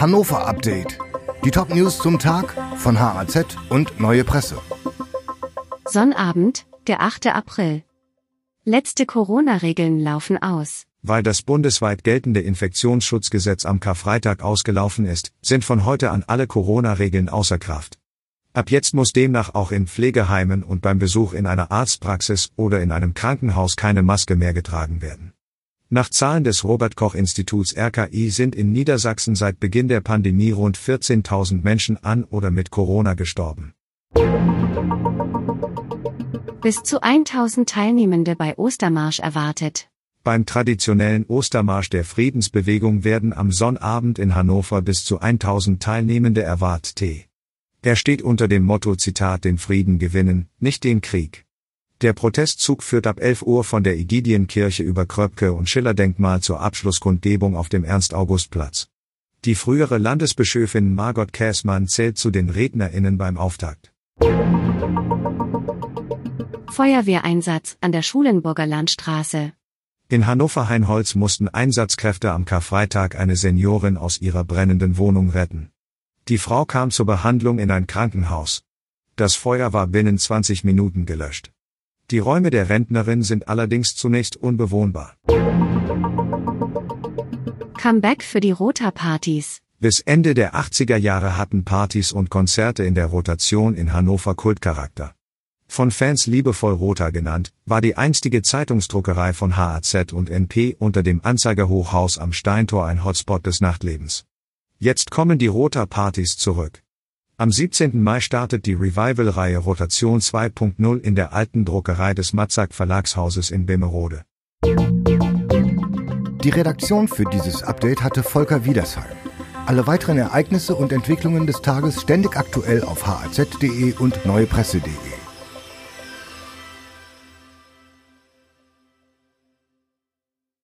Hannover Update. Die Top-News zum Tag von HAZ und Neue Presse. Sonnabend, der 8. April. Letzte Corona-Regeln laufen aus. Weil das bundesweit geltende Infektionsschutzgesetz am Karfreitag ausgelaufen ist, sind von heute an alle Corona-Regeln außer Kraft. Ab jetzt muss demnach auch in Pflegeheimen und beim Besuch in einer Arztpraxis oder in einem Krankenhaus keine Maske mehr getragen werden. Nach Zahlen des Robert Koch Instituts RKI sind in Niedersachsen seit Beginn der Pandemie rund 14.000 Menschen an oder mit Corona gestorben. Bis zu 1000 Teilnehmende bei Ostermarsch erwartet. Beim traditionellen Ostermarsch der Friedensbewegung werden am Sonnabend in Hannover bis zu 1000 Teilnehmende erwartet. Er steht unter dem Motto Zitat den Frieden gewinnen, nicht den Krieg. Der Protestzug führt ab 11 Uhr von der Egidienkirche über Kröpke und Schiller-Denkmal zur Abschlusskundgebung auf dem Ernst-August-Platz. Die frühere Landesbischöfin Margot Käßmann zählt zu den RednerInnen beim Auftakt. Feuerwehreinsatz an der Schulenburger Landstraße. In Hannover-Heinholz mussten Einsatzkräfte am Karfreitag eine Seniorin aus ihrer brennenden Wohnung retten. Die Frau kam zur Behandlung in ein Krankenhaus. Das Feuer war binnen 20 Minuten gelöscht. Die Räume der Rentnerin sind allerdings zunächst unbewohnbar. Comeback für die Rota-Partys. Bis Ende der 80er Jahre hatten Partys und Konzerte in der Rotation in Hannover Kultcharakter. Von Fans liebevoll Rota genannt, war die einstige Zeitungsdruckerei von HAZ und NP unter dem Anzeigerhochhaus am Steintor ein Hotspot des Nachtlebens. Jetzt kommen die Rota-Partys zurück. Am 17. Mai startet die Revival-Reihe Rotation 2.0 in der alten Druckerei des Matzak Verlagshauses in Bemerode. Die Redaktion für dieses Update hatte Volker Wiedersheim. Alle weiteren Ereignisse und Entwicklungen des Tages ständig aktuell auf haz.de und neuepresse.de.